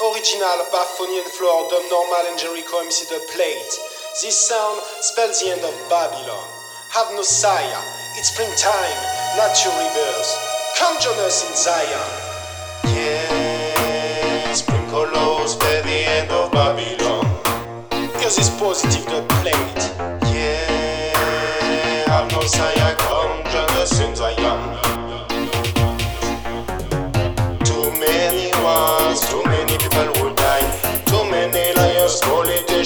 Original Parphonian floor, Dom Normal and Jereeko MC the plate. This sound spells the end of Babylon. Have no sire, it's springtime, nature rebirth. Come join us in Zion. Yeah, spring colors spell the end of Babylon. Here's this positive the plate. Yeah, have no sire, come join us in Zion. Too many wars, too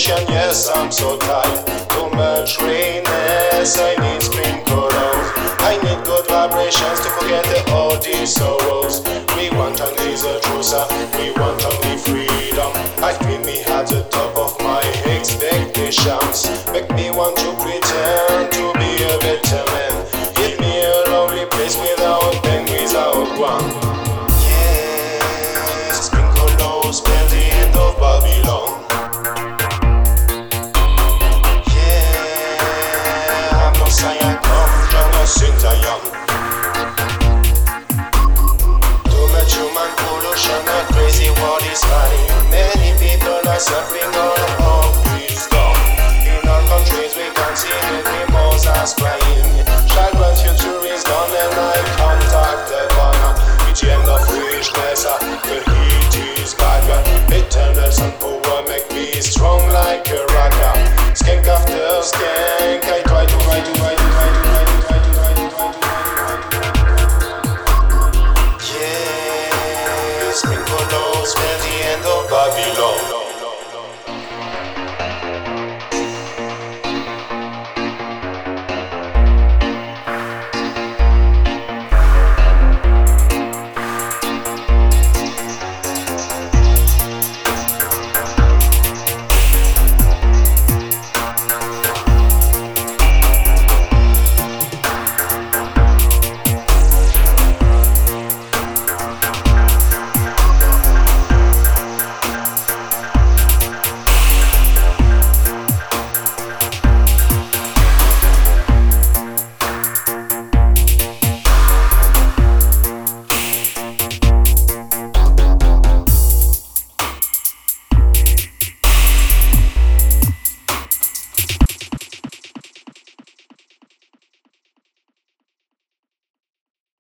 yes, I'm so tired. Too much rayness, I need spring colors. I need good vibrations to forget all these sorrows. We want only the truth, uh, we want only freedom. I feel me at the top of my expectations. Make me want to pretend to be a better man. Give me a lonely place without pain, without one. Crazy world is running. Many people are suffering all wisdom. In all countries we can see the demons are crying. Children's future is gone and I contact the. With the end of foolishness, uh, the heat is back. Eternal sun power make me strong like a rocker. Skank